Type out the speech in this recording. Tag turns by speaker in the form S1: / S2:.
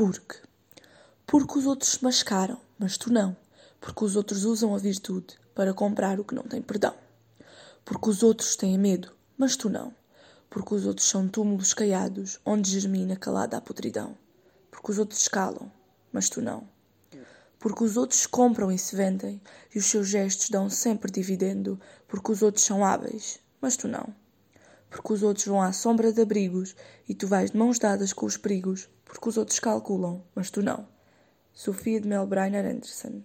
S1: Porque? Porque os outros se mascaram, mas tu não. Porque os outros usam a virtude para comprar o que não tem perdão. Porque os outros têm medo, mas tu não. Porque os outros são túmulos caiados onde germina calada a podridão. Porque os outros escalam, mas tu não. Porque os outros compram e se vendem, e os seus gestos dão sempre dividendo, porque os outros são hábeis, mas tu não porque os outros vão à sombra de abrigos e tu vais de mãos dadas com os perigos, porque os outros calculam, mas tu não. Sofia de Melbreiner Anderson